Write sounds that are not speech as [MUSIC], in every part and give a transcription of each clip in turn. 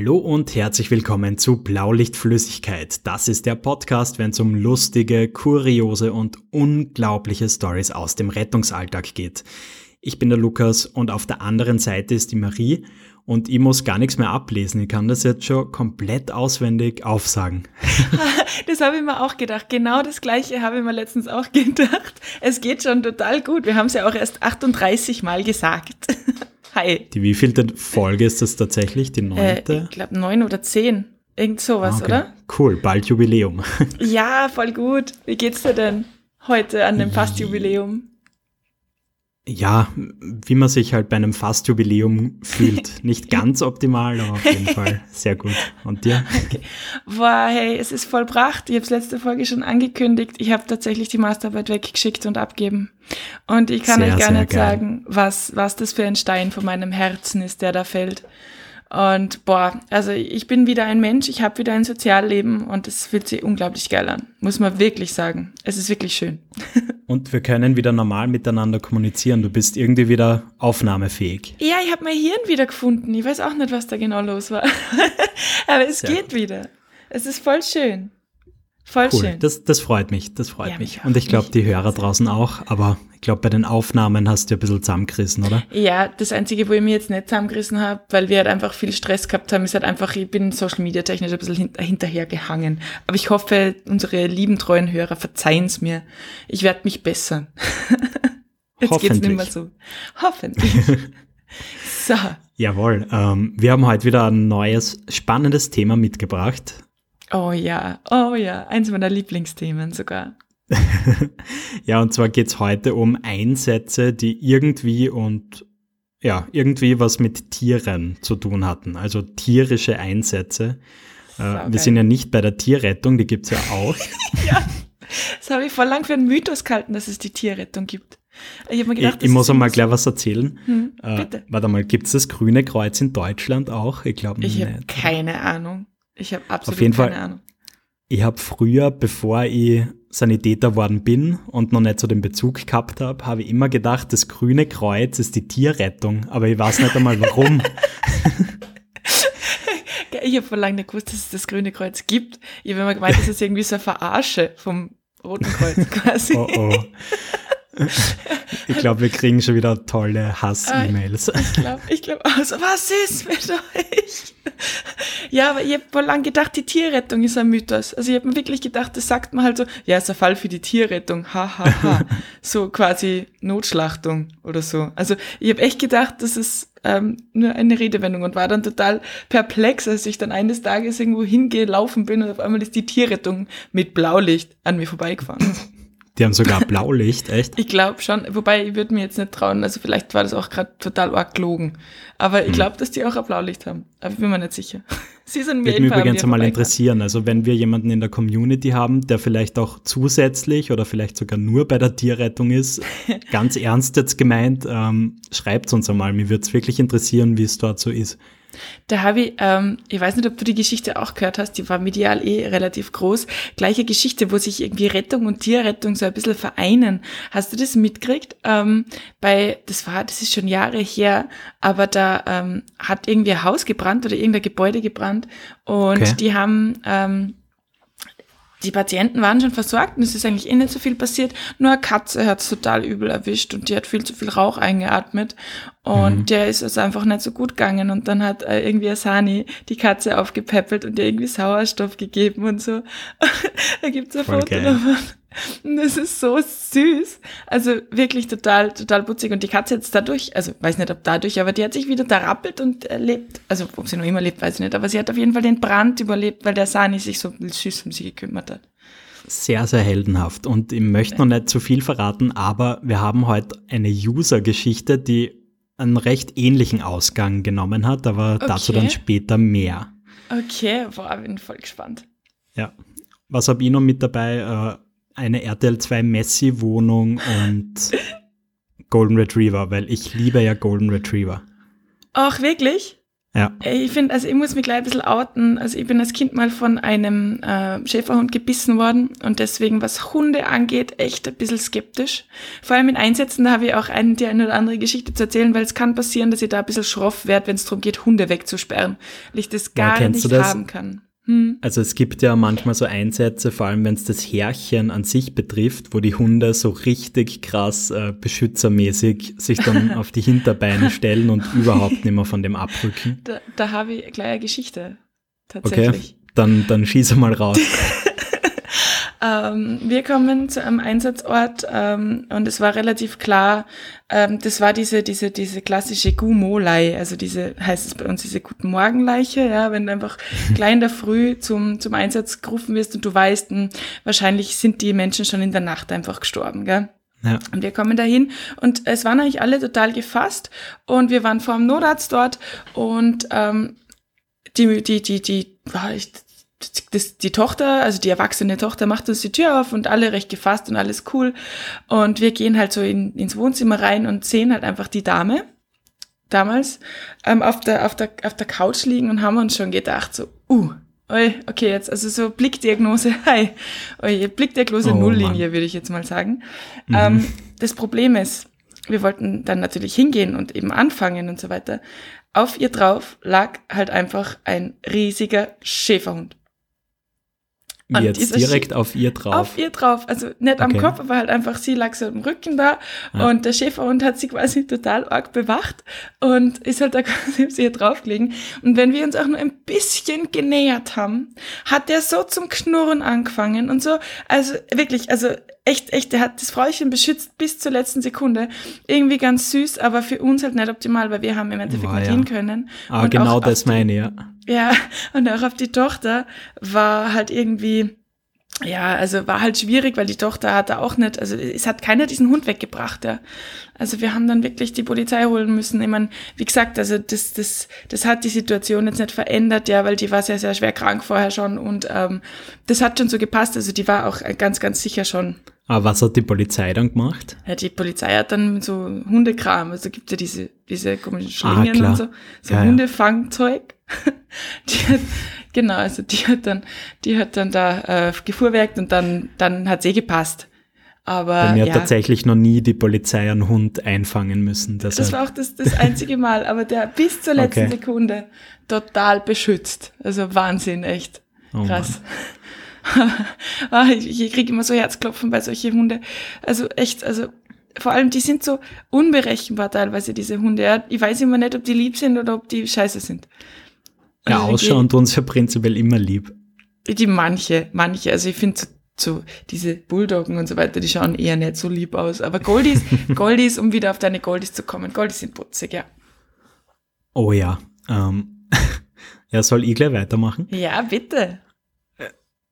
Hallo und herzlich willkommen zu Blaulichtflüssigkeit. Das ist der Podcast, wenn es um lustige, kuriose und unglaubliche Stories aus dem Rettungsalltag geht. Ich bin der Lukas und auf der anderen Seite ist die Marie und ich muss gar nichts mehr ablesen. Ich kann das jetzt schon komplett auswendig aufsagen. [LAUGHS] Das habe ich mir auch gedacht. Genau das gleiche habe ich mir letztens auch [LAUGHS] gedacht. Es geht schon total gut. Wir haben es ja auch erst 38 Mal gesagt. [LAUGHS] Hi. Die wievielte Folge ist das tatsächlich? Die neunte? Äh, ich glaube neun oder zehn. Irgend sowas, ah, okay. oder? Cool, bald Jubiläum. Ja, voll gut. Wie geht's dir denn heute an dem Fastjubiläum? Ja, wie man sich halt bei einem Fastjubiläum fühlt. [LAUGHS] Nicht ganz optimal, aber auf jeden Fall sehr gut. Und dir? Okay. Boah, hey, es ist vollbracht. Ich habe es letzte Folge schon angekündigt. Ich habe tatsächlich die Masterarbeit weggeschickt und abgeben. Und ich kann sehr, euch gar nicht geil. sagen, was, was das für ein Stein von meinem Herzen ist, der da fällt. Und boah, also ich bin wieder ein Mensch, ich habe wieder ein Sozialleben und es fühlt sich unglaublich geil an, muss man wirklich sagen. Es ist wirklich schön. [LAUGHS] Und wir können wieder normal miteinander kommunizieren. Du bist irgendwie wieder aufnahmefähig. Ja, ich habe mein Hirn wieder gefunden. Ich weiß auch nicht, was da genau los war. [LAUGHS] Aber es Sehr geht gut. wieder. Es ist voll schön. Voll cool. schön. Das, das freut mich, das freut ja, mich. Und ich glaube, die Hörer draußen auch. Aber ich glaube, bei den Aufnahmen hast du ein bisschen zusammengerissen, oder? Ja, das Einzige, wo ich mich jetzt nicht zusammengerissen habe, weil wir halt einfach viel Stress gehabt haben, ist halt einfach, ich bin Social Media technisch ein bisschen hint hinterher gehangen. Aber ich hoffe, unsere lieben treuen Hörer verzeihen es mir. Ich werde mich bessern. [LAUGHS] jetzt geht's nicht mehr so. Hoffentlich. [LAUGHS] so. Jawohl. Ähm, wir haben heute wieder ein neues, spannendes Thema mitgebracht. Oh ja, oh ja, eins meiner Lieblingsthemen sogar. [LAUGHS] ja, und zwar geht's heute um Einsätze, die irgendwie und ja, irgendwie was mit Tieren zu tun hatten. Also tierische Einsätze. Äh, wir sind ja nicht bei der Tierrettung, die gibt's ja auch. [LAUGHS] ja, das habe ich vor lang für einen Mythos gehalten, dass es die Tierrettung gibt. Ich, gedacht, ich, ich muss einmal gleich was erzählen. Hm, äh, warte mal, gibt's das Grüne Kreuz in Deutschland auch? Ich glaube nicht. Ich habe keine Ahnung. Ich habe absolut Auf jeden keine Fall, Ahnung. Ich habe früher, bevor ich Sanitäter worden bin und noch nicht so den Bezug gehabt habe, habe ich immer gedacht, das grüne Kreuz ist die Tierrettung, aber ich weiß nicht einmal warum. [LAUGHS] ich habe vor langem nicht gewusst, dass es das grüne Kreuz gibt. Ich habe immer gemeint, das ist irgendwie so eine Verarsche vom Roten Kreuz [LAUGHS] quasi. oh oh. [LAUGHS] Ich glaube, wir kriegen schon wieder tolle Hass-E-Mails. Ich glaube, ich glaube, also was ist mit euch? Ja, aber ich habe vor lang gedacht, die Tierrettung ist ein Mythos. Also ich habe mir wirklich gedacht, das sagt man halt so, ja, ist ein Fall für die Tierrettung, ha, ha, ha. [LAUGHS] so quasi Notschlachtung oder so. Also ich habe echt gedacht, das ist ähm, nur eine Redewendung und war dann total perplex, als ich dann eines Tages irgendwo hingelaufen bin und auf einmal ist die Tierrettung mit Blaulicht an mir vorbeigefahren. Die haben sogar Blaulicht, [LAUGHS] echt? ich glaube schon, wobei ich würde mir jetzt nicht trauen, also vielleicht war das auch gerade total arg gelogen. Aber ich hm. glaube, dass die auch ein Blaulicht haben. Aber ich bin mir nicht sicher. [LAUGHS] Sie sind mir Würde mich übrigens einmal interessieren. Also wenn wir jemanden in der Community haben, der vielleicht auch zusätzlich oder vielleicht sogar nur bei der Tierrettung ist, [LAUGHS] ganz ernst jetzt gemeint, ähm, schreibt uns einmal. Mir würde es wirklich interessieren, wie es dort so ist. Da habe ich, ähm, ich weiß nicht, ob du die Geschichte auch gehört hast, die war medial eh relativ groß. Gleiche Geschichte, wo sich irgendwie Rettung und Tierrettung so ein bisschen vereinen. Hast du das mitgekriegt? Ähm, bei, das war, das ist schon Jahre her, aber da ähm, hat irgendwie ein Haus gebrannt oder irgendein Gebäude gebrannt und okay. die haben ähm, die Patienten waren schon versorgt und es ist eigentlich eh nicht so viel passiert. Nur eine Katze hat es total übel erwischt und die hat viel zu viel Rauch eingeatmet und mhm. der ist also einfach nicht so gut gegangen und dann hat äh, irgendwie Asani die Katze aufgepäppelt und ihr irgendwie Sauerstoff gegeben und so. [LAUGHS] da gibt's ein Voll Foto geil. davon. [LAUGHS] Das ist so süß. Also wirklich total, total putzig. Und die Katze jetzt dadurch, also weiß nicht ob dadurch, aber die hat sich wieder da rappelt und lebt. Also ob sie noch immer lebt, weiß ich nicht. Aber sie hat auf jeden Fall den Brand überlebt, weil der Sani sich so süß um sie gekümmert hat. Sehr, sehr heldenhaft. Und ich möchte noch nicht zu viel verraten, aber wir haben heute eine User-Geschichte, die einen recht ähnlichen Ausgang genommen hat, aber okay. dazu dann später mehr. Okay, boah, bin voll gespannt. Ja. Was habe ich noch mit dabei? Eine RTL 2 Messi-Wohnung und Golden Retriever, weil ich liebe ja Golden Retriever. Ach, wirklich? Ja. Ich finde, also ich muss mich gleich ein bisschen outen. Also ich bin als Kind mal von einem äh, Schäferhund gebissen worden und deswegen, was Hunde angeht, echt ein bisschen skeptisch. Vor allem in Einsätzen, da habe ich auch einen, die eine oder andere Geschichte zu erzählen, weil es kann passieren, dass ich da ein bisschen schroff werde, wenn es darum geht, Hunde wegzusperren, weil ich das gar Ja, nicht haben kann. Hm. Also es gibt ja manchmal so Einsätze, vor allem wenn es das Härchen an sich betrifft, wo die Hunde so richtig krass äh, beschützermäßig sich dann [LAUGHS] auf die Hinterbeine stellen und überhaupt nicht mehr von dem abrücken. Da, da habe ich gleich eine Geschichte. Okay, Tatsächlich. dann, dann schieße mal raus. [LAUGHS] Ähm, wir kommen zu einem Einsatzort ähm, und es war relativ klar, ähm, das war diese, diese, diese klassische Gumolei, also diese, heißt es bei uns, diese Guten Morgenleiche, ja, wenn du einfach [LAUGHS] gleich in der Früh zum, zum Einsatz gerufen wirst und du weißt, mh, wahrscheinlich sind die Menschen schon in der Nacht einfach gestorben, gell? Ja. Und wir kommen dahin und es waren eigentlich alle total gefasst und wir waren vor dem Notarzt dort und ähm, die, die, die, die, ah, ich, das, die Tochter, also die erwachsene Tochter macht uns die Tür auf und alle recht gefasst und alles cool. Und wir gehen halt so in, ins Wohnzimmer rein und sehen halt einfach die Dame damals ähm, auf, der, auf, der, auf der Couch liegen und haben uns schon gedacht, so, uh, oi, okay, jetzt, also so Blickdiagnose, [LAUGHS] hi, oi, Blickdiagnose Oh, Nulllinie, würde ich jetzt mal sagen. Ähm, das Problem ist, wir wollten dann natürlich hingehen und eben anfangen und so weiter. Auf ihr drauf lag halt einfach ein riesiger Schäferhund. Und Jetzt direkt auf ihr drauf. Auf ihr drauf, also nicht am Okay. Kopf, aber halt einfach sie lag so im Rücken da Ja. und der Schäferhund hat sie quasi total arg bewacht und ist halt da [LAUGHS] quasi auf sie drauf gelegen. Und wenn wir uns auch nur ein bisschen genähert haben, hat der so zum Knurren angefangen und so, also wirklich, also echt, echt, der hat das Frauchen beschützt bis zur letzten Sekunde. Irgendwie ganz süß, aber für uns halt nicht optimal, weil wir haben im Endeffekt War nicht ja. hin können. ah, Und genau das meine ich, ja. ja, [LAUGHS] und auch auf die Tochter war halt irgendwie, ja, also war halt schwierig, weil die Tochter hatte auch nicht, also es hat keiner diesen Hund weggebracht, ja. Also wir haben dann wirklich die Polizei holen müssen. Ich meine, wie gesagt, also das, das, das hat die Situation jetzt nicht verändert, ja, weil die war sehr, sehr schwer krank vorher schon und ähm, das hat schon so gepasst. Also die war auch ganz, ganz sicher schon. Aber was hat die Polizei dann gemacht? Ja, die Polizei hat dann so Hundekram, also gibt ja diese, diese komischen Ah, Schlingen klar. und so, so Ja, ja. Hundefangzeug. [LAUGHS] die hat, genau, also die hat dann, die hat dann da äh, gefuhrwerkt und dann, dann hat's eh gepasst. Aber Bei mir ja, hat tatsächlich noch nie die Polizei einen Hund einfangen müssen. das Deshalb. war auch das, das einzige Mal, aber der bis zur [LAUGHS] letzten Okay. Sekunde total beschützt. Also Wahnsinn, echt. Oh Krass. [LAUGHS] ah, ich, ich kriege immer so Herzklopfen bei solchen Hunde. Also echt, also vor allem, die sind so unberechenbar teilweise, diese Hunde. Ja. Ich weiß immer nicht, ob die lieb sind oder ob die scheiße sind. Ja, Also ausschauen tun sie ja prinzipiell immer lieb. Die, die manche, manche. Also ich finde so, diese Bulldoggen und so weiter, die schauen eher nicht so lieb aus. Aber Goldies, [LAUGHS] Goldies, um wieder auf deine Goldies zu kommen, Goldies sind putzig, ja. Oh ja. Ähm, [LAUGHS] ja, soll ich gleich weitermachen? Ja, bitte.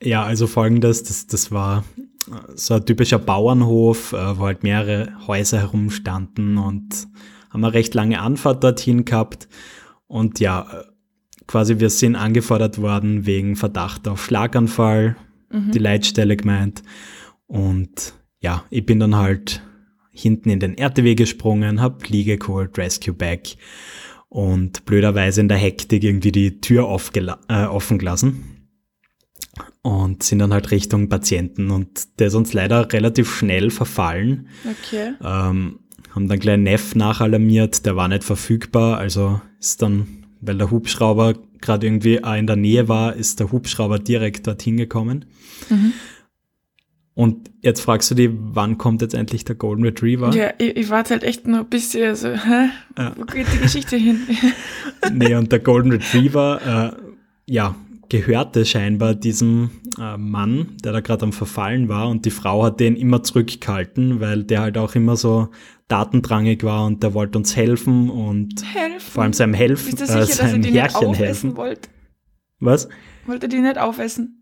Ja, also folgendes, das, das war äh, so ein typischer Bauernhof, äh, wo halt mehrere Häuser herumstanden und haben eine recht lange Anfahrt dorthin gehabt. Und ja, äh, quasi wir sind angefordert worden wegen Verdacht auf Schlaganfall, die Leitstelle gemeint. Und ja, ich bin dann halt hinten in den RTW gesprungen, hab Liege geholt, Rescue Bag und blöderweise in der Hektik irgendwie die Tür aufgela- äh, offen gelassen und sind dann halt Richtung Patienten und der ist uns leider relativ schnell verfallen. Okay. Ähm, haben dann gleich Neff nachalarmiert, der war nicht verfügbar, also ist dann, weil der Hubschrauber gerade irgendwie in der Nähe war, ist der Hubschrauber direkt dorthin gekommen. Mhm. Und jetzt fragst du dich, wann kommt jetzt endlich der Golden Retriever? Ja, ich, ich warte halt echt noch ein bisschen so, hä? Ja. Wo geht die Geschichte hin? [LAUGHS] Nee, und der Golden Retriever, äh, ja, gehörte scheinbar diesem äh, Mann, der da gerade am Verfallen war und die Frau hat den immer zurückgehalten, weil der halt auch immer so datendrangig war und der wollte uns helfen und Helfen. vor allem seinem Helfen, Bist du sicher, äh, dass er seinem die nicht Herrchen aufessen helfen. wollte? Was? Wollte die nicht aufessen?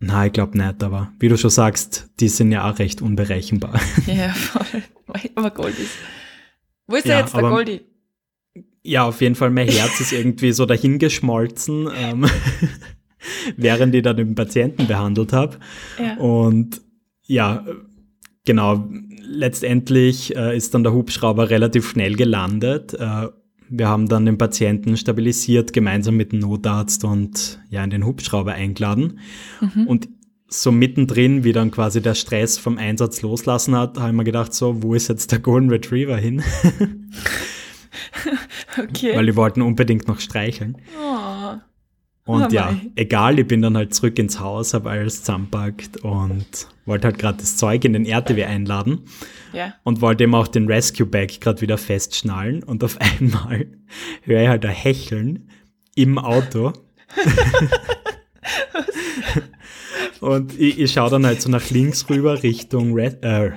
Nein, ich glaube nicht, aber wie du schon sagst, die sind ja auch recht unberechenbar. [LAUGHS] Ja, [LAUGHS] voll. Aber Goldies. Wo ist Ja, der jetzt, der aber- Goldie? Ja, auf jeden Fall, mein Herz ist irgendwie so dahingeschmolzen, ähm, [LAUGHS] während ich dann den Patienten behandelt habe. Ja. Und ja, genau, letztendlich äh, ist dann der Hubschrauber relativ schnell gelandet. Äh, wir haben dann den Patienten stabilisiert, gemeinsam mit dem Notarzt und ja, in den Hubschrauber eingeladen. Mhm. Und so mittendrin, wie dann quasi der Stress vom Einsatz loslassen hat, habe ich mir gedacht, so, wo ist jetzt der Golden Retriever hin? [LAUGHS] okay. Weil die wollten unbedingt noch streicheln. Oh. Und oh ja, egal, ich bin dann halt zurück ins Haus, habe alles zusammenpackt und wollte halt gerade das Zeug in den RTW einladen. Ja. Und wollte eben auch den Rescue Bag gerade wieder festschnallen. Und auf [LAUGHS] einmal höre ich halt ein Hecheln im Auto. [LAUGHS] Und ich, ich schaue dann halt so nach links rüber Richtung Red, äh,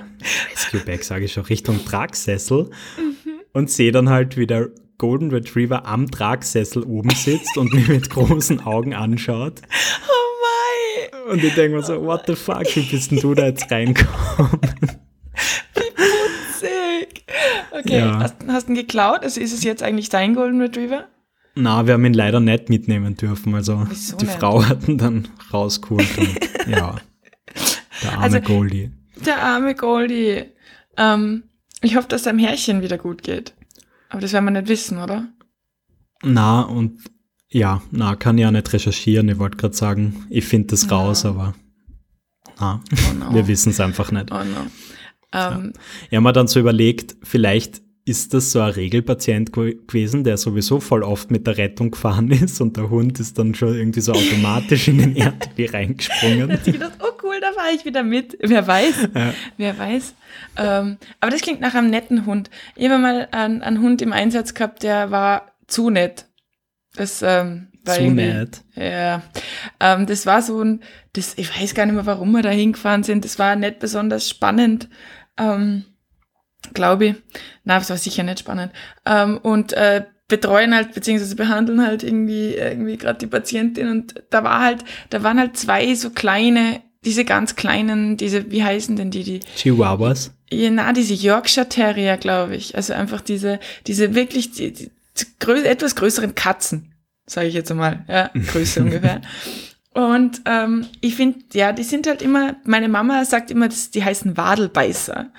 Rescue Bag, sage ich schon, Richtung Tragsessel mhm. und sehe dann halt, wie der Golden Retriever am Tragsessel oben sitzt und mich mit großen Augen anschaut. Oh mein! Und ich denke mir so, what the fuck, wie bist denn du da jetzt reingekommen? Wie putzig! Okay, ja. hast, hast du ihn geklaut? Also ist es jetzt eigentlich dein Golden Retriever? Na, wir haben ihn leider nicht mitnehmen dürfen. Also Wieso die nicht? Frau hat ihn dann rausgeholt. Und, [LAUGHS] ja, der arme also, Goldie. Der arme Goldie. Ähm, ich hoffe, dass deinem Herrchen wieder gut geht. Aber das werden wir nicht wissen, oder? Na, und ja, na, kann ja nicht recherchieren. Ich wollte gerade sagen, ich finde das no. raus, aber na, oh no. [LAUGHS] wir wissen es einfach nicht. Oh no. Um, ja. Ähm, ich habe mir dann so überlegt, vielleicht ist das so ein Regelpatient gewesen, der sowieso voll oft mit der Rettung gefahren [LAUGHS] ist und der Hund ist dann schon irgendwie so automatisch in den RTW [LAUGHS] reingesprungen. Da hat sich gedacht, oh da fahre ich wieder mit. Wer weiß, [LAUGHS] ja. wer weiß. Ähm, aber das klingt nach einem netten Hund. Ich habe mal einen, einen, Hund im Einsatz gehabt, der war zu nett. Das ähm, war zu nett. Ja, ähm, das war so ein, das, ich weiß gar nicht mehr, warum wir da hingefahren sind. Das war nicht besonders spannend. Ähm, glaube ich. Na, das war sicher nicht spannend. Ähm, und äh, betreuen halt, beziehungsweise behandeln halt irgendwie, irgendwie gerade die Patientin. Und da war halt, da waren halt zwei so kleine, diese ganz kleinen, diese, wie heißen denn die, die? Chihuahuas? Ja, na, diese Yorkshire Terrier, glaube ich. Also einfach diese, diese wirklich, die, die, die etwas größeren Katzen, sage ich jetzt einmal, ja, Größe [LAUGHS] ungefähr. Und ähm, ich finde, ja, die sind halt immer, meine Mama sagt immer, dass die heißen Wadelbeißer.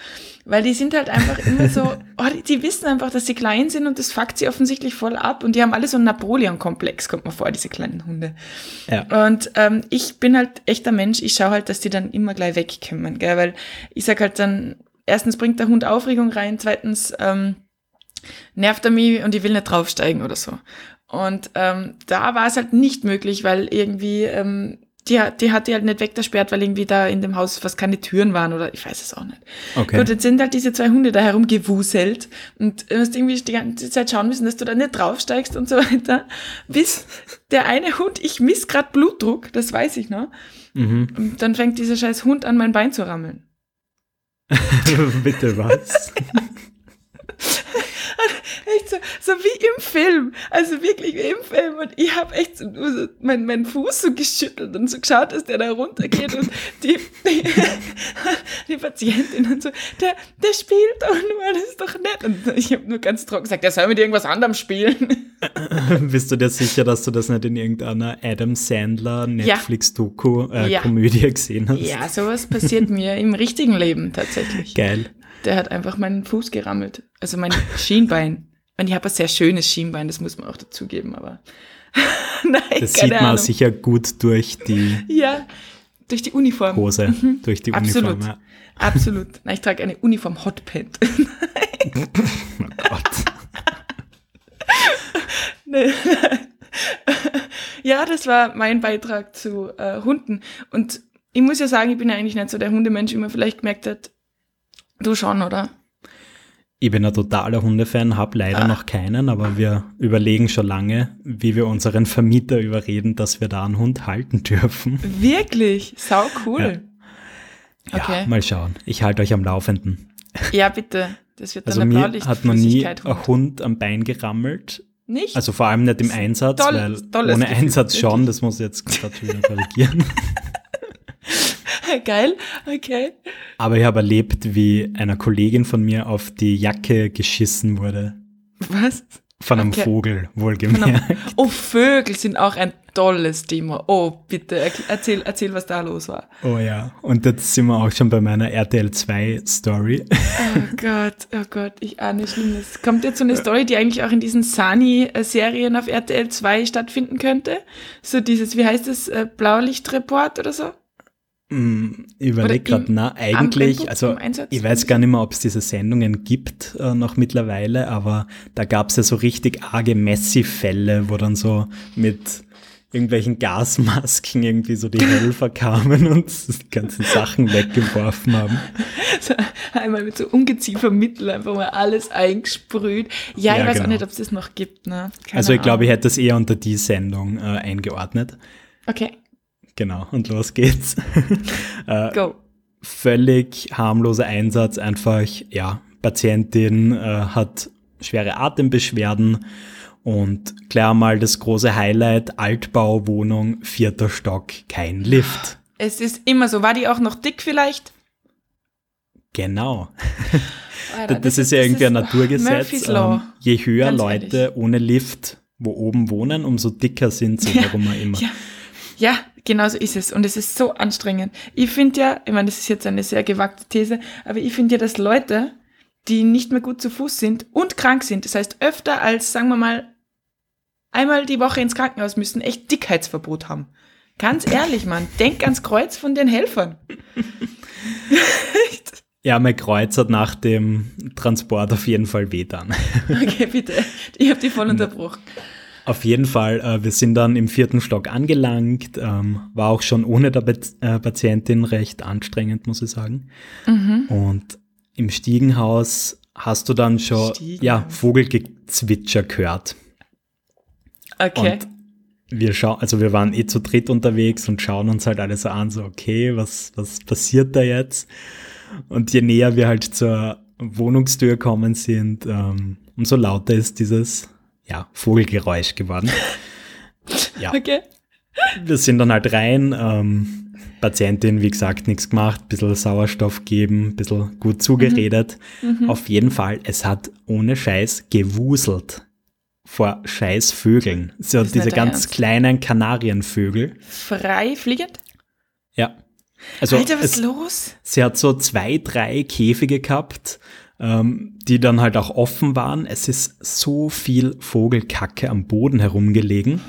Weil die sind halt einfach immer so, [LAUGHS] oh, die, die, wissen einfach, dass sie klein sind und das fuckt sie offensichtlich voll ab. Und die haben alle so einen Napoleon-Komplex, kommt mir vor, diese kleinen Hunde. Ja. Und ähm, ich bin halt echter Mensch, ich schaue halt, dass die dann immer gleich wegkommen, gell? Weil ich sag halt dann, erstens bringt der Hund Aufregung rein, zweitens ähm, nervt er mich und ich will nicht draufsteigen oder so. Und ähm, da war es halt nicht möglich, weil irgendwie ähm, die, die hat die halt nicht weggesperrt, weil irgendwie da in dem Haus fast keine Türen waren oder ich weiß es auch nicht. Okay. Gut, jetzt sind halt diese zwei Hunde da herumgewuselt und du hast irgendwie die ganze Zeit schauen müssen, dass du da nicht draufsteigst und so weiter. Bis der eine Hund, ich miss grad Blutdruck, das weiß ich noch. Mhm. Und dann fängt dieser scheiß Hund an, mein Bein zu rammeln. [LAUGHS] Bitte was? [LAUGHS] [LAUGHS] echt so, so wie im Film. Also wirklich wie im Film. Und ich habe echt so, so meinen mein Fuß so geschüttelt und so geschaut, dass der da runtergeht und die, die, [LAUGHS] die Patientin und so, der, der spielt doch nur, das ist doch nett. Und ich habe nur ganz trocken gesagt, der soll mit irgendwas anderem spielen. [LAUGHS] Bist du dir sicher, dass du das nicht in irgendeiner Adam Sandler Netflix-Doku-Komödie ja. äh, gesehen hast? Ja, sowas passiert mir im richtigen Leben tatsächlich. Geil. Der hat einfach meinen Fuß gerammelt. Also mein [LAUGHS] Schienbein. Und ich habe ein sehr schönes Schienbein, das muss man auch dazugeben, aber [LAUGHS] nein, Das sieht man Ahnung. sicher gut durch die Ja, durch die Uniform. Hose, mhm. durch die Absolut. Uniform. Ja. Absolut. Nein, ich trage eine Uniform Hotpant. [LAUGHS] oh Gott. nee. ja, das war mein Beitrag zu äh, Hunden. Und ich muss ja sagen, ich bin ja eigentlich nicht so der Hundemensch, wie man vielleicht gemerkt hat. Du schon, oder? Ich bin ein totaler Hundefan, habe leider ah. noch keinen, aber wir überlegen schon lange, wie wir unseren Vermieter überreden, dass wir da einen Hund halten dürfen. Wirklich? Sau cool. Ja, okay. ja mal schauen. Ich halte euch am Laufenden. Ja, bitte. Das wird dann also mir hat man nie ein Hund am Bein gerammelt. Nicht? Also vor allem nicht im Einsatz, toll, weil ohne Gefühl, Einsatz schon, das muss ich jetzt wieder korrigieren. [LAUGHS] [LAUGHS] Geil, okay. Aber ich habe erlebt, wie einer Kollegin von mir auf die Jacke geschissen wurde. Was? Von einem okay. Vogel, wohlgemerkt. Einem, oh, Vögel sind auch ein tolles Thema. Oh, bitte, erzähl, erzähl, was da los war. Oh ja, und jetzt sind wir auch schon bei meiner RTL 2 Story. [LAUGHS] Oh Gott, oh Gott, ich ahne Schlimmes. Kommt jetzt so eine Story, die eigentlich auch in diesen Sani-Serien auf RTL 2 stattfinden könnte? So dieses, wie heißt es, äh, Blaulichtreport oder so? Mm, ich überlege gerade, na, eigentlich, also ich weiß gar nicht mehr, ob es diese Sendungen gibt äh, noch mittlerweile, aber da gab es ja so richtig arge Messi-Fälle, wo dann so mit irgendwelchen Gasmasken irgendwie so die [LAUGHS] Helfer kamen und die ganzen Sachen weggeworfen haben. [LAUGHS] So, einmal mit so Ungeziefermittel einfach mal alles eingesprüht. Ja, ja ich weiß genau. auch nicht, ob es das noch gibt. Ne? also ich glaube, ich hätte es eher unter die Sendung äh, eingeordnet. Okay. Genau, und los geht's. [LAUGHS] äh, Go. Völlig harmloser Einsatz, einfach, ja, Patientin äh, hat schwere Atembeschwerden und klar mal das große Highlight, Altbauwohnung, vierter Stock, kein Lift. Es ist immer so. War die auch noch dick vielleicht? Genau. [LAUGHS] Alter, das, das, ist ja irgendwie ein Naturgesetz. Ähm, je höher Ganz Leute ehrlich. ohne Lift wo oben wohnen, umso dicker sind sie, warum auch immer. Ja. ja, genau so ist es. Und es ist so anstrengend. Ich finde ja, ich meine, das ist jetzt eine sehr gewagte These, aber ich finde ja, dass Leute, die nicht mehr gut zu Fuß sind und krank sind, das heißt öfter als, sagen wir mal, einmal die Woche ins Krankenhaus müssen, echt Dickheitsverbot haben. Ganz ehrlich, Mann, denk ans Kreuz von den Helfern. [LAUGHS] ja, mein Kreuz hat nach dem Transport auf jeden Fall weh dann. okay, bitte. Ich habe die voll [LAUGHS] unterbrochen. Auf jeden Fall, äh, wir sind dann im vierten Stock angelangt, ähm, war auch schon ohne der äh, Patientin recht anstrengend, muss ich sagen. Mhm. Und im Stiegenhaus hast du dann schon ja, Vogelgezwitscher gehört. Okay. Und wir schauen, also wir waren eh zu dritt unterwegs und schauen uns halt alles so an, so, okay, was, was passiert da jetzt? Und je näher wir halt zur Wohnungstür kommen sind, ähm, umso lauter ist dieses, ja, Vogelgeräusch geworden. [LAUGHS] ja. Okay. Wir sind dann halt rein, ähm, Patientin, wie gesagt, nichts gemacht, bisschen Sauerstoff geben, bisschen gut zugeredet. Mhm. Mhm. Auf jeden Fall, es hat ohne Scheiß gewuselt vor scheiß Vögeln. So diese ganz Ernst. kleinen Kanarienvögel. Frei fliegend? Ja. Also Alter, was es, ist los? Sie hat so zwei, drei Käfige gehabt, ähm, die dann halt auch offen waren. Es ist so viel Vogelkacke am Boden herumgelegen.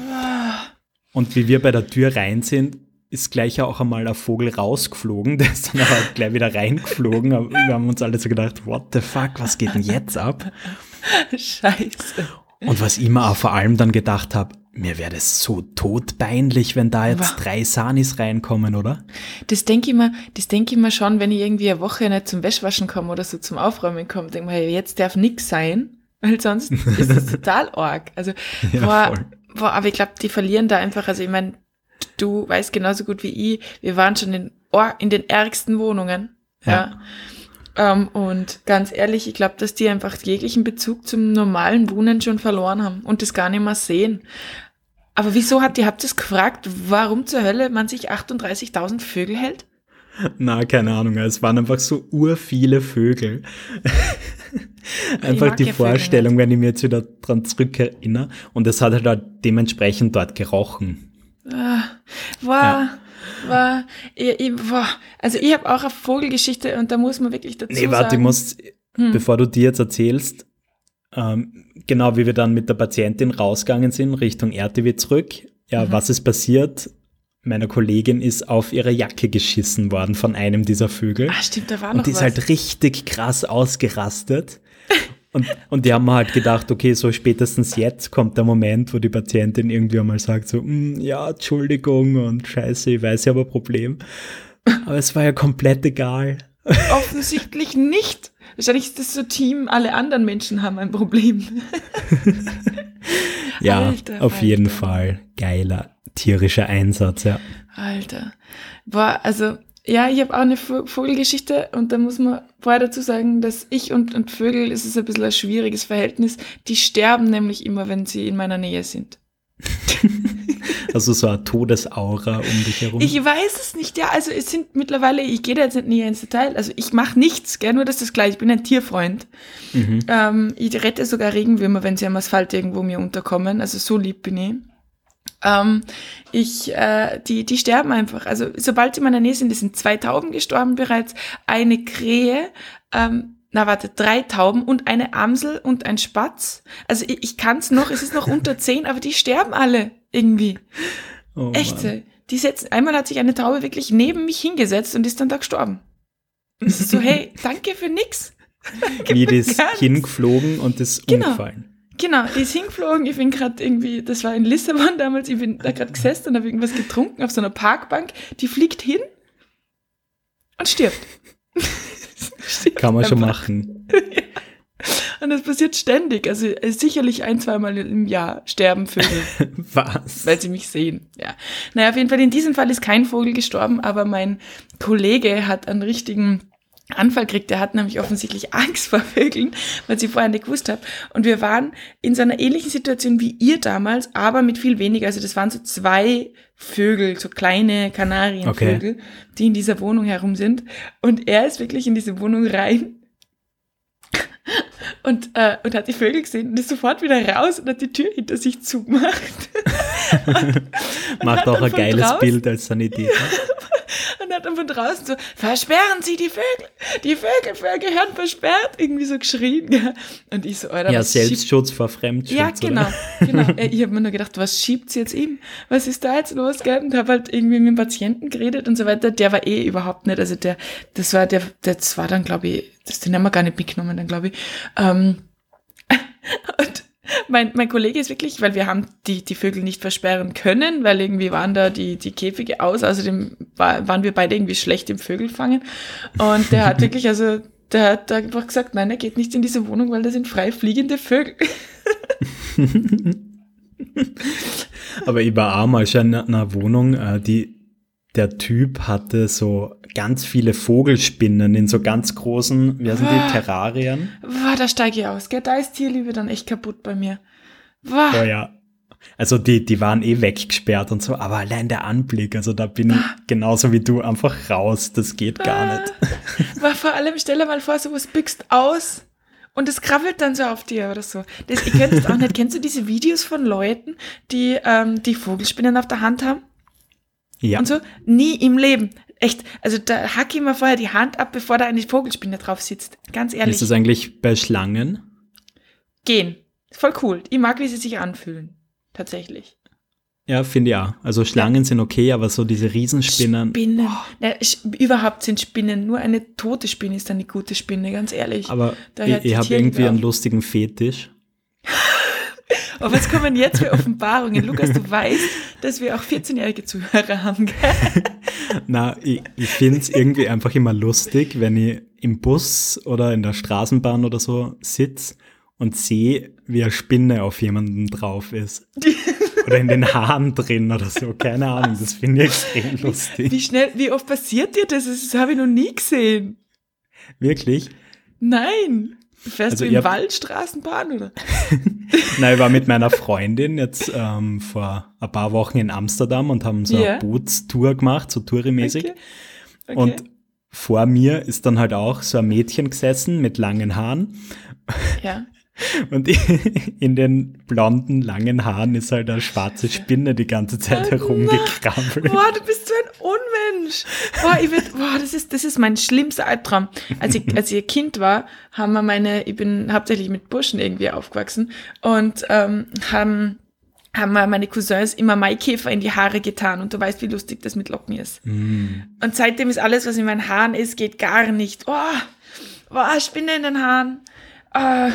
Und wie wir bei der Tür rein sind, ist gleich auch einmal ein Vogel rausgeflogen, [LAUGHS] der ist dann aber gleich wieder reingeflogen. Wir haben uns alle so gedacht, what the fuck, was geht denn jetzt ab? [LAUGHS] Scheiße. Und was ich mir auch vor allem dann gedacht habe, mir wäre das so todbeinlich, wenn da jetzt wow. drei Sanis reinkommen, oder? Das denke ich mir, das denke ich mir schon, wenn ich irgendwie eine Woche nicht zum Wäschwaschen komme oder so zum Aufräumen komme, denke ich mir, jetzt darf nix sein, [LAUGHS] weil sonst ist das total arg. Also, [LAUGHS] ja, boah, boah, aber ich glaube, die verlieren da einfach, also ich meine, du weißt genauso gut wie ich, wir waren schon in, in den ärgsten Wohnungen. ja. ja. Ähm, und ganz ehrlich, ich glaube, dass die einfach jeglichen Bezug zum normalen Wohnen schon verloren haben und das gar nicht mehr sehen. Aber wieso habt ihr, habt es gefragt, warum zur Hölle man sich 38.000 Vögel hält? Na, keine Ahnung. Es waren einfach so urviele Vögel. einfach die Vorstellung, wenn ich mir jetzt wieder dran zurückerinnere. Und es hat halt dementsprechend dort gerochen. Ah, wow. Ja war, ich, ich, boah, also ich habe auch eine Vogelgeschichte und da muss man wirklich dazu nee, warte, sagen. Nee, warte, ich muss, hm. bevor du die jetzt erzählst, ähm, genau wie wir dann mit der Patientin rausgegangen sind, Richtung RTW zurück, ja, mhm. was ist passiert? Meiner Kollegin ist auf ihre Jacke geschissen worden von einem dieser Vögel. Ah, stimmt, da war noch Und die ist halt richtig krass ausgerastet. Und, und die haben halt gedacht, okay, so spätestens jetzt kommt der Moment, wo die Patientin irgendwie einmal sagt so, mm, ja, Entschuldigung und scheiße, ich weiß, ich habe ein Problem. Aber es war ja komplett egal. [LAUGHS] Offensichtlich nicht. Wahrscheinlich ist das so Team, alle anderen Menschen haben ein Problem. ja, [LAUGHS] Alter, auf Alter. jeden Fall. Geiler tierischer Einsatz, ja. Alter. Boah, also ja, ich habe auch eine Vogelgeschichte und da muss man vorher dazu sagen, dass ich und, und Vögel, es ist ein bisschen ein schwieriges Verhältnis. Die sterben nämlich immer, wenn sie in meiner Nähe sind. [LAUGHS] [LAUGHS] also so eine Todesaura um dich herum? Ich weiß es nicht, ja. Also es sind mittlerweile, ich gehe da jetzt nicht näher ins Detail, also ich mache nichts, gell, nur das ist das gleiche. Ich bin ein Tierfreund. Mhm. Ähm, ich rette sogar Regenwürmer, wenn sie am Asphalt irgendwo mir unterkommen. Also so lieb bin ich. Ähm, ich, äh, die, die sterben einfach. Also sobald sie in meiner Nähe sind, sind zwei Tauben gestorben bereits, eine Krähe, ähm, na warte, drei Tauben und eine Amsel und ein Spatz. Also ich, ich kann es noch, es ist noch unter [LAUGHS] zehn, aber die sterben alle irgendwie. Oh, Echte. Die setzen, einmal hat sich eine Taube wirklich neben mich hingesetzt und ist dann da gestorben. Und es ist so, hey, [LAUGHS] danke für nix. Wie [LAUGHS] das hingeflogen und das genau. umgefallen. Genau, die ist hingeflogen. Ich bin gerade irgendwie, das war in Lissabon damals, ich bin da gerade gesessen und habe irgendwas getrunken auf so einer Parkbank. Die fliegt hin und stirbt. stirbt [LAUGHS] Kann man einfach. schon machen. ja. [LAUGHS] Und das passiert ständig. Also sicherlich ein, zweimal im Jahr sterben Vögel. [LAUGHS] Was? Weil sie mich sehen. Ja. Naja, auf jeden Fall, in diesem Fall ist kein Vogel gestorben, aber mein Kollege hat einen richtigen Anfall kriegt. Der hat nämlich offensichtlich Angst vor Vögeln, weil sie vorher nicht gewusst habe. Und wir waren in so einer ähnlichen Situation wie ihr damals, aber mit viel weniger. Also das waren so zwei Vögel, so kleine Kanarienvögel, okay. die in dieser Wohnung herum sind. Und er ist wirklich in diese Wohnung rein [LAUGHS] und, äh, und hat die Vögel gesehen und ist sofort wieder raus und hat die Tür hinter sich zugemacht. [LAUGHS] Macht auch ein geiles draußen, Bild als Sanitäter. [LAUGHS] dann von draußen so, versperren Sie die Vögel, die Vögel, Vögel gehören versperrt, irgendwie so geschrien. Ja. Und ich so, Alter, Ja, Selbstschutz vor Fremdschutz. Ja, genau, genau. [LAUGHS] Ich habe mir nur gedacht, was schiebt sie jetzt ihm? Was ist da jetzt los? Gell? Und habe halt irgendwie mit dem Patienten geredet und so weiter. Der war eh überhaupt nicht, also der, das war der, das war dann, glaube ich, das den haben wir gar nicht mitgenommen, dann glaube ich. Ähm, [LAUGHS] und mein, mein Kollege ist wirklich, weil wir haben die, die Vögel nicht versperren können, weil irgendwie waren da die, die Käfige aus. Außerdem war, waren wir beide irgendwie schlecht im Vögelfangen. Und der hat [LAUGHS] wirklich, also, der hat da einfach gesagt, nein, er geht nicht in diese Wohnung, weil da sind frei fliegende Vögel. [LAUGHS] Aber ich war auch mal schon in einer Wohnung, äh, die, der Typ hatte so ganz viele Vogelspinnen in so ganz großen, wie heißen die, Terrarien. Boah, da steige ich aus, gell? Da ist Tierliebe dann echt kaputt bei mir. Boah. Oh ja. Also die, die waren eh weggesperrt und so, aber allein der Anblick, also da bin ich genauso wie du einfach raus, das geht gar nicht. [LAUGHS] War vor allem, stell dir mal vor, so was bückst aus und es krabbelt dann so auf dir oder so. Das, ich könnte es auch nicht. Kennst du diese Videos von Leuten, die ähm, die Vogelspinnen auf der Hand haben? Ja. Und so? Nie im Leben. Echt, also da hack ich mir vorher die Hand ab, bevor da eine Vogelspinne drauf sitzt. Ganz ehrlich. Ist das eigentlich bei Schlangen? Gehen. Voll cool. Ich mag, wie sie sich anfühlen. Tatsächlich. Ja, finde ich auch. Also Schlangen ja. sind okay, aber so diese Riesenspinnen. Spinnen. Oh. Na, überhaupt sind Spinnen. Nur eine tote Spinne ist eine gute Spinne, ganz ehrlich. Aber da ich, ich habe irgendwie einen lustigen Fetisch. [LAUGHS] Aber was kommen jetzt für [LAUGHS] Offenbarungen? Lukas, du weißt, dass wir auch 14-jährige Zuhörer haben, gell? [LAUGHS] Na, ich, ich finde es irgendwie einfach immer lustig, wenn ich im Bus oder in der Straßenbahn oder so sitze und sehe, wie eine Spinne auf jemanden drauf ist. [LAUGHS] oder in den Haaren drin oder so. Keine Ahnung, das finde ich extrem lustig. Wie schnell, wie oft passiert dir das? Das habe ich noch nie gesehen. Wirklich? Nein. Fährst also du im Wald Straßenbahn oder? [LAUGHS] Nein, ich war mit meiner Freundin jetzt ähm, vor ein paar Wochen in Amsterdam und haben so yeah. eine Bootstour gemacht, so Touri-mäßig. Okay. Okay. Und vor mir ist dann halt auch so ein Mädchen gesessen mit langen Haaren. Ja. Und [LAUGHS] in den blonden, langen Haaren ist halt eine schwarze Spinne die ganze Zeit herumgekrabbelt. Boah, du bist so ein Unmensch. Boah, ich will, boah das, ist, das ist mein schlimmster Albtraum. Als ich, als ich Kind war, haben wir meine, ich bin hauptsächlich mit Burschen irgendwie aufgewachsen und ähm, haben haben meine Cousins immer Maikäfer in die Haare getan und du weißt, wie lustig das mit Locken ist. Mm. Und seitdem ist alles, was in meinen Haaren ist, geht gar nicht. Oh, boah, Spinne in den Haaren. Äh,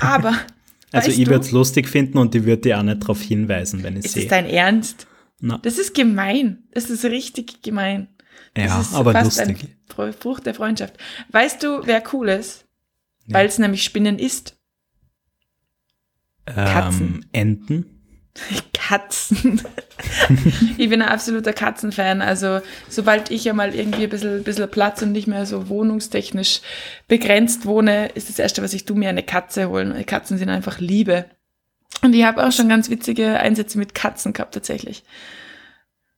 aber. [LAUGHS] also ich würde es lustig finden und ich würde dir auch nicht darauf hinweisen, wenn ich sehe. Ist das dein Ernst? Na. Das ist gemein. Das ist richtig gemein. Das ja, ist aber fast lustig. Ein Frucht der Freundschaft. Weißt du, wer cool ist? Ja. Weil es nämlich Spinnen ist. Ähm, Katzen. Enten. [LAUGHS] Katzen. [LAUGHS] ich bin ein absoluter Katzenfan. Also, sobald ich ja mal irgendwie ein bisschen, bisschen Platz und nicht mehr so wohnungstechnisch begrenzt wohne, ist das Erste, was ich tue, mir eine Katze holen. Katzen sind einfach Liebe. Und ich habe auch schon ganz witzige Einsätze mit Katzen gehabt, tatsächlich.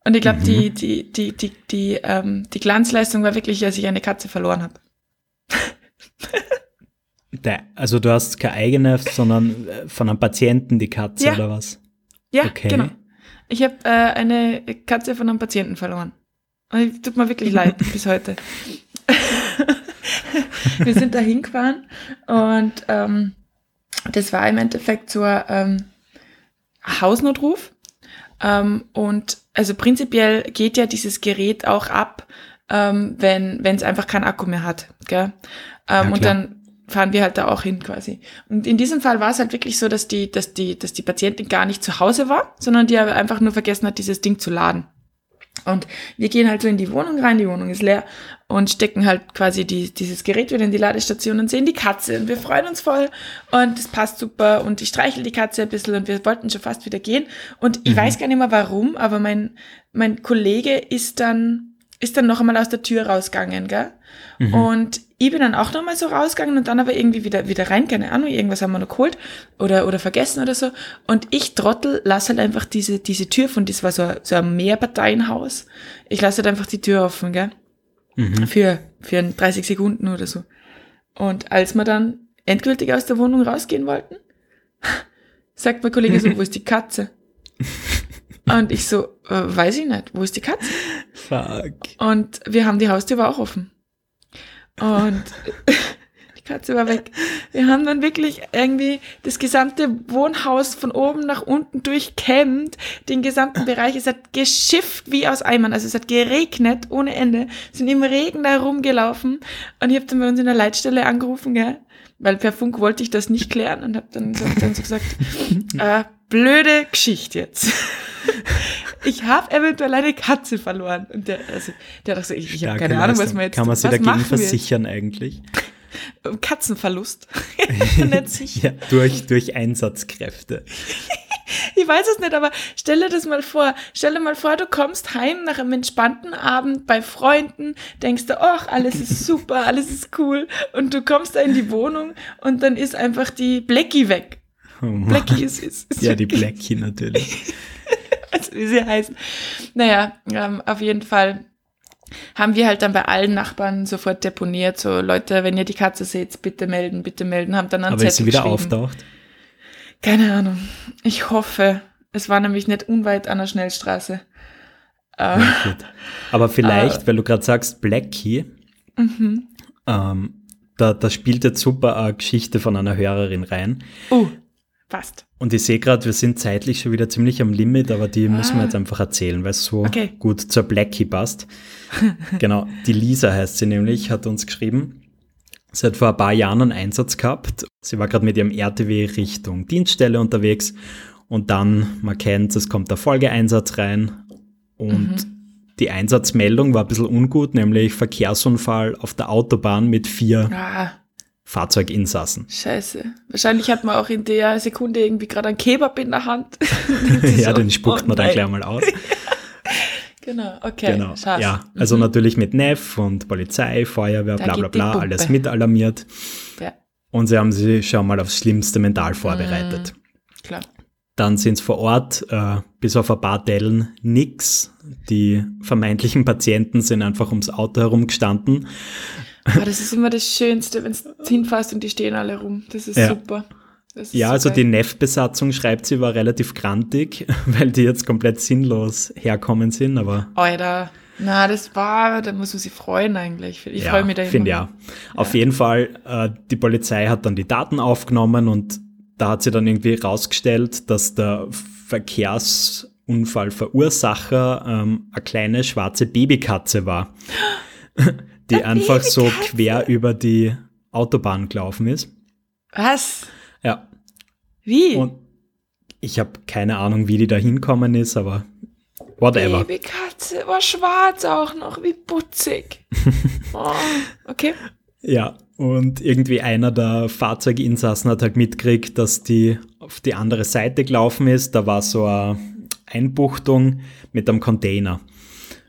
Und ich glaube, mhm. die, die, die, die, die, ähm, die Glanzleistung war wirklich, als ich eine Katze verloren habe. [LAUGHS] also du hast keine eigene, sondern äh, von einem Patienten die Katze ja. oder was? Ja, okay. genau. Ich habe äh, eine Katze von einem Patienten verloren. Und tut mir wirklich leid [LAUGHS] bis heute. [LAUGHS] wir sind da hingefahren und ähm, das war im Endeffekt so ein ähm, Hausnotruf. Ähm, und also prinzipiell geht ja dieses Gerät auch ab, ähm, wenn es einfach keinen Akku mehr hat. Gell? Ähm, ja, und dann fahren wir halt da auch hin quasi. Und in diesem Fall war es halt wirklich so, dass die, dass die, dass die Patientin gar nicht zu Hause war, sondern die einfach nur vergessen hat, dieses Ding zu laden. Und wir gehen halt so in die Wohnung rein, die Wohnung ist leer und stecken halt quasi die, dieses Gerät wieder in die Ladestation und sehen die Katze und wir freuen uns voll und es passt super und ich streichel die Katze ein bisschen und wir wollten schon fast wieder gehen und ich mhm. weiß gar nicht mehr warum, aber mein, mein Kollege ist dann, ist dann noch einmal aus der Tür rausgegangen, gell? Mhm. Und ich bin dann auch nochmal so rausgegangen und dann aber irgendwie wieder, wieder rein, keine Ahnung, irgendwas haben wir noch geholt oder, oder vergessen oder so. Und ich Trottel lasse halt einfach diese, diese Tür von, das war so, so ein Mehrparteienhaus. Ich lasse halt einfach die Tür offen, gell? Mhm. Für, für 30 Sekunden oder so. Und als wir dann endgültig aus der Wohnung rausgehen wollten, [LAUGHS] sagt mein Kollege so, [LAUGHS] wo ist die Katze? Und ich so, äh, weiß ich nicht, wo ist die Katze? Fuck. Und wir haben die Haustür war auch offen. Und [LAUGHS] die Katze war weg. Wir haben dann wirklich irgendwie das gesamte Wohnhaus von oben nach unten durchkämmt, den gesamten Bereich. Es hat geschifft wie aus Eimern. Also es hat geregnet ohne Ende. Sind im Regen da rumgelaufen. Und ich habe dann bei uns in der Leitstelle angerufen, gell? weil per Funk wollte ich das nicht klären und habe dann, so, dann so gesagt, [LAUGHS] äh, blöde Geschichte jetzt. Ich habe eventuell eine Katze verloren. Und der, also, der so, ich, ich habe keine Ahnung, was man jetzt Kann man sich dagegen versichern eigentlich? [LAUGHS] Katzenverlust. [LAUGHS] ja, durch, durch Einsatzkräfte. ich weiß es nicht, aber stell dir das mal vor. Stell dir mal vor, du kommst heim nach einem entspannten Abend bei Freunden, denkst du, ach, alles ist [LAUGHS] super, alles ist cool. Und du kommst da in die Wohnung und dann ist einfach die Blackie weg. Oh Blackie ist, ist, ist Ja, die Blackie natürlich. Also, wie sie heißt. Naja, ähm, auf jeden Fall haben wir halt dann bei allen Nachbarn sofort deponiert, so Leute, wenn ihr die Katze seht, bitte melden, bitte melden, haben dann einen Aber Zettel ist sie wieder auftaucht? Keine Ahnung. Ich hoffe. Es war nämlich nicht unweit an der Schnellstraße. Ja, äh, Aber vielleicht, äh, weil du gerade sagst, Blackie, mhm. ähm, da, da spielt jetzt super eine Geschichte von einer Hörerin rein. Oh, Passt. Und ich sehe gerade, wir sind zeitlich schon wieder ziemlich am Limit, aber die ah. müssen wir jetzt einfach erzählen, weil es so okay. gut zur Blackie passt. [LAUGHS] genau, die Lisa heißt sie nämlich, hat uns geschrieben. Sie hat vor ein paar Jahren einen Einsatz gehabt. Sie war gerade mit ihrem RTW Richtung Dienststelle unterwegs und dann, man kennt es, kommt der Folgeeinsatz rein und mhm. die Einsatzmeldung war ein bisschen ungut, nämlich Verkehrsunfall auf der Autobahn mit vier ah. Fahrzeuginsassen. Scheiße. Wahrscheinlich hat man auch in der Sekunde irgendwie gerade einen Kebab in der Hand. [LAUGHS] ja, den spuckt oh man dann gleich mal aus. [LAUGHS] genau, okay. Genau. Ja, also mhm. natürlich mit NEF und Polizei, Feuerwehr, da bla bla bla, alles mit alarmiert. Ja. Und sie haben sich schon mal aufs Schlimmste mental vorbereitet. Mhm. Klar. Dann sind es vor Ort, äh, bis auf ein paar Dellen, nix. Die vermeintlichen Patienten sind einfach ums Auto herumgestanden aber das ist immer das Schönste, wenn du [LAUGHS] hinfährst und die stehen alle rum. Das ist ja. super. Ist ja, so also geil. die Neff-Besatzung schreibt sie war relativ grantig, [LAUGHS] weil die jetzt komplett sinnlos herkommen sind, aber. Alter, na, das war, da muss man sich freuen eigentlich. Ich ja, freue mich da immer. Finde ja. Auf jeden Fall, äh, die Polizei hat dann die Daten aufgenommen und da hat sie dann irgendwie rausgestellt, dass der Verkehrsunfallverursacher ähm, eine kleine schwarze Babykatze war. [GASPS] [LAUGHS] die einfach so quer über die Autobahn gelaufen ist. Was? Ja. Wie? Und ich habe keine Ahnung, wie die da hinkommen ist, aber whatever. Babykatze, war schwarz auch noch, wie putzig. [LAUGHS] oh, okay. Ja, und irgendwie einer der Fahrzeuginsassen hat halt mitgekriegt, dass die auf die andere Seite gelaufen ist. Da war so eine Einbuchtung mit einem Container.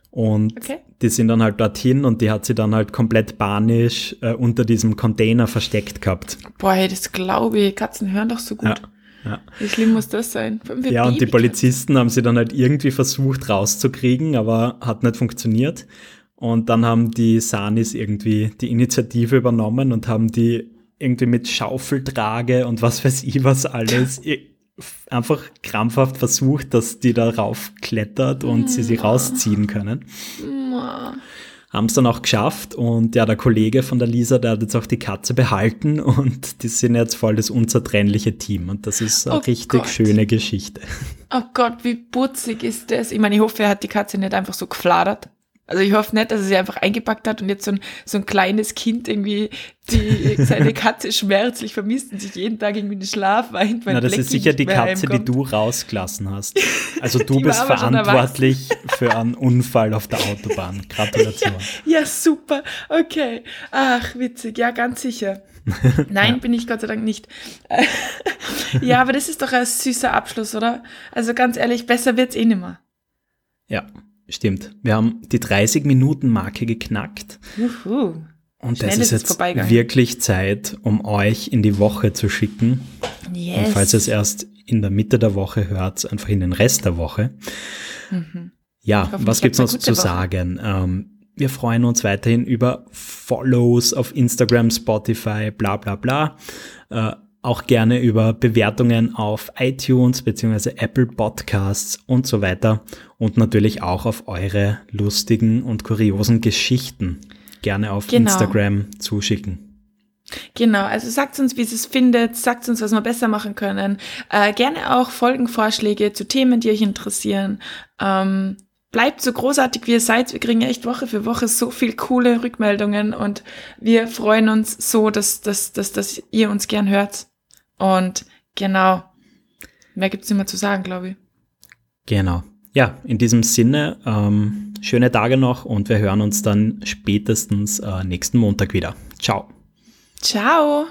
Und okay. Die sind dann halt dorthin und die hat sie dann halt komplett panisch äh, unter diesem Container versteckt gehabt. Boah, hey, das glaube ich. Katzen hören doch so gut. Ja. Ja. Wie schlimm muss das sein? Ja, und die Polizisten haben sie dann halt irgendwie versucht rauszukriegen, aber hat nicht funktioniert. Und dann haben die Sanis irgendwie die Initiative übernommen und haben die irgendwie mit Schaufeltrage und was weiß ich was alles [LAUGHS] einfach krampfhaft versucht, dass die da raufklettert und sie sie rausziehen können. Haben es dann auch geschafft und ja, der Kollege von der Lisa, der hat jetzt auch die Katze behalten und die sind jetzt voll das unzertrennliche Team und das ist eine oh richtig Gott. schöne Geschichte. Oh Gott, wie putzig ist das? Ich meine, ich hoffe, er hat die Katze nicht einfach so gefladert. Also ich hoffe nicht, dass er sie einfach eingepackt hat und jetzt so ein, so ein kleines Kind irgendwie die [LAUGHS] seine Katze schmerzlich vermisst und sich jeden Tag irgendwie in den Schlaf weint. Weil Na, das ist sicher die Katze, die du rausgelassen hast. [LAUGHS] Also du bist verantwortlich für einen Unfall auf der Autobahn. [LAUGHS] Gratulation. Ja, ja, super. Okay. Ach, witzig. Ja, ganz sicher. Nein, ja. bin ich Gott sei Dank nicht. ja, aber das ist doch ein süßer Abschluss, oder? Also ganz ehrlich, besser wird's eh nimmer. Ja. Stimmt. Wir haben die 30-Minuten-Marke geknackt. Juhu. Und Schnell das ist jetzt wirklich Zeit, um euch in die Woche zu schicken. Yes. Und falls ihr es erst in der Mitte der Woche hört, einfach in den Rest der Woche. Mhm. Ja, was gibt's noch zu Woche. sagen? Ähm, wir freuen uns weiterhin über Follows auf Instagram, Spotify, bla bla bla. Äh, auch gerne über Bewertungen auf iTunes bzw. Apple Podcasts und so weiter und natürlich auch auf eure lustigen und kuriosen Geschichten gerne auf genau. Instagram zuschicken. Genau, also sagt uns, wie es findet, sagt uns, was wir besser machen können. Äh, gerne auch Folgenvorschläge zu Themen, die euch interessieren. Ähm, bleibt so großartig, wie ihr seid. Wir kriegen echt Woche für Woche so viel coole Rückmeldungen und wir freuen uns so, dass, dass, dass, dass ihr uns gern hört. Und genau, mehr gibt's nicht mehr zu sagen, glaube ich. Genau. Ja, in diesem Sinne, ähm, schöne Tage noch und wir hören uns dann spätestens äh, nächsten Montag wieder. Ciao. Ciao.